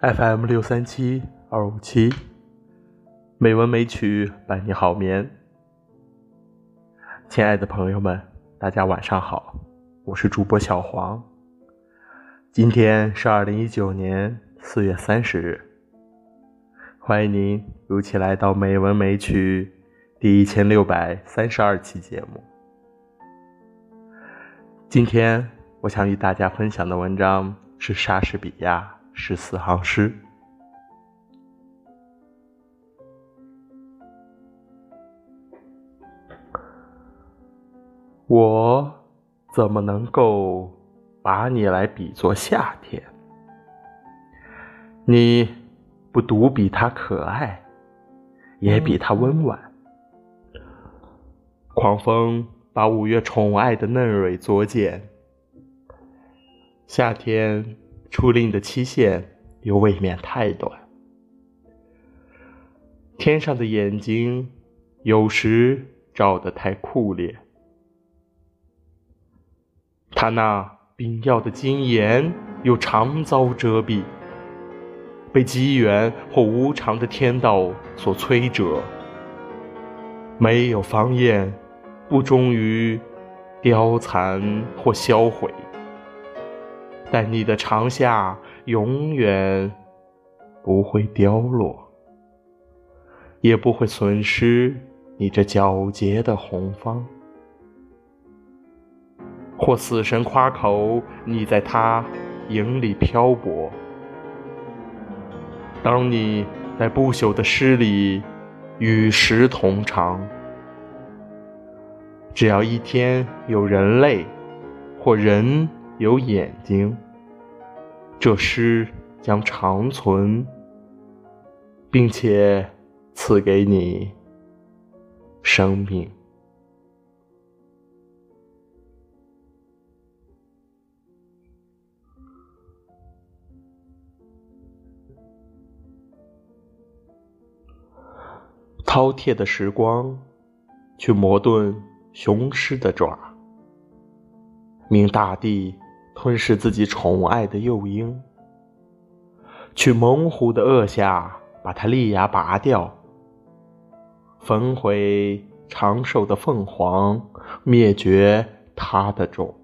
FM 六三七二五七，美文美曲伴你好眠。亲爱的朋友们，大家晚上好，我是主播小黄。今天是二零一九年四月三十日，欢迎您如期来到《美文美曲》第一千六百三十二期节目。今天我想与大家分享的文章是莎士比亚。十四行诗，我怎么能够把你来比作夏天？你不独比它可爱，也比它温婉。狂风把五月宠爱的嫩蕊作茧，夏天。出令的期限又未免太短，天上的眼睛有时照得太酷烈，他那冰耀的金颜又常遭遮蔽，被机缘或无常的天道所摧折。没有芳艳，不忠于凋残或销毁。但你的长夏永远不会凋落，也不会损失你这皎洁的红芳。或死神夸口，你在他影里漂泊。当你在不朽的诗里与时同长，只要一天有人类或人。有眼睛，这诗将长存，并且赐给你生命。饕餮的时光，去磨钝雄狮的爪，命大地。吞噬自己宠爱的幼鹰，去猛虎的颚下把它利牙拔掉，焚毁长寿的凤凰，灭绝它的种，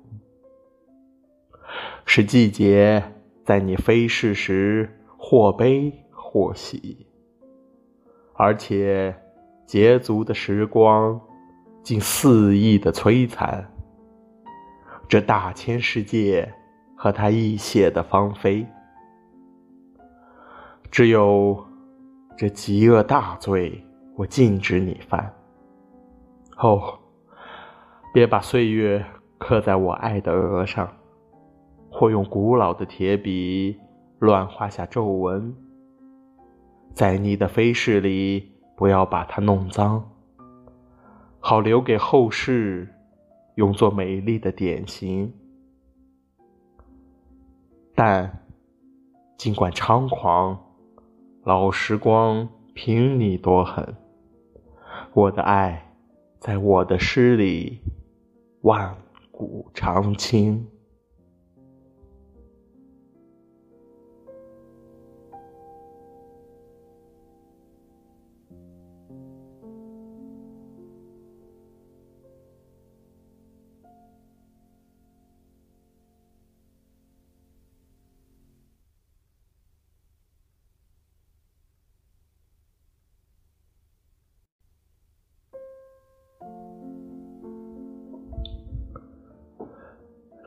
使季节在你飞逝时或悲或喜，而且捷足的时光竟肆意的摧残。这大千世界和他一血的芳菲，只有这极恶大罪，我禁止你犯。哦，别把岁月刻在我爱的额上，或用古老的铁笔乱画下皱纹。在你的飞逝里，不要把它弄脏，好留给后世。用作美丽的典型，但尽管猖狂，老时光凭你多狠，我的爱在我的诗里万古长青。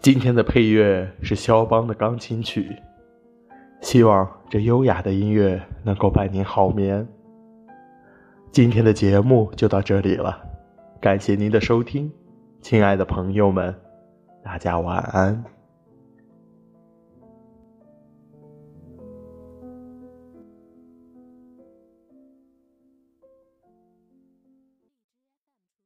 今天的配乐是肖邦的钢琴曲，希望这优雅的音乐能够伴您好眠。今天的节目就到这里了，感谢您的收听，亲爱的朋友们，大家晚安。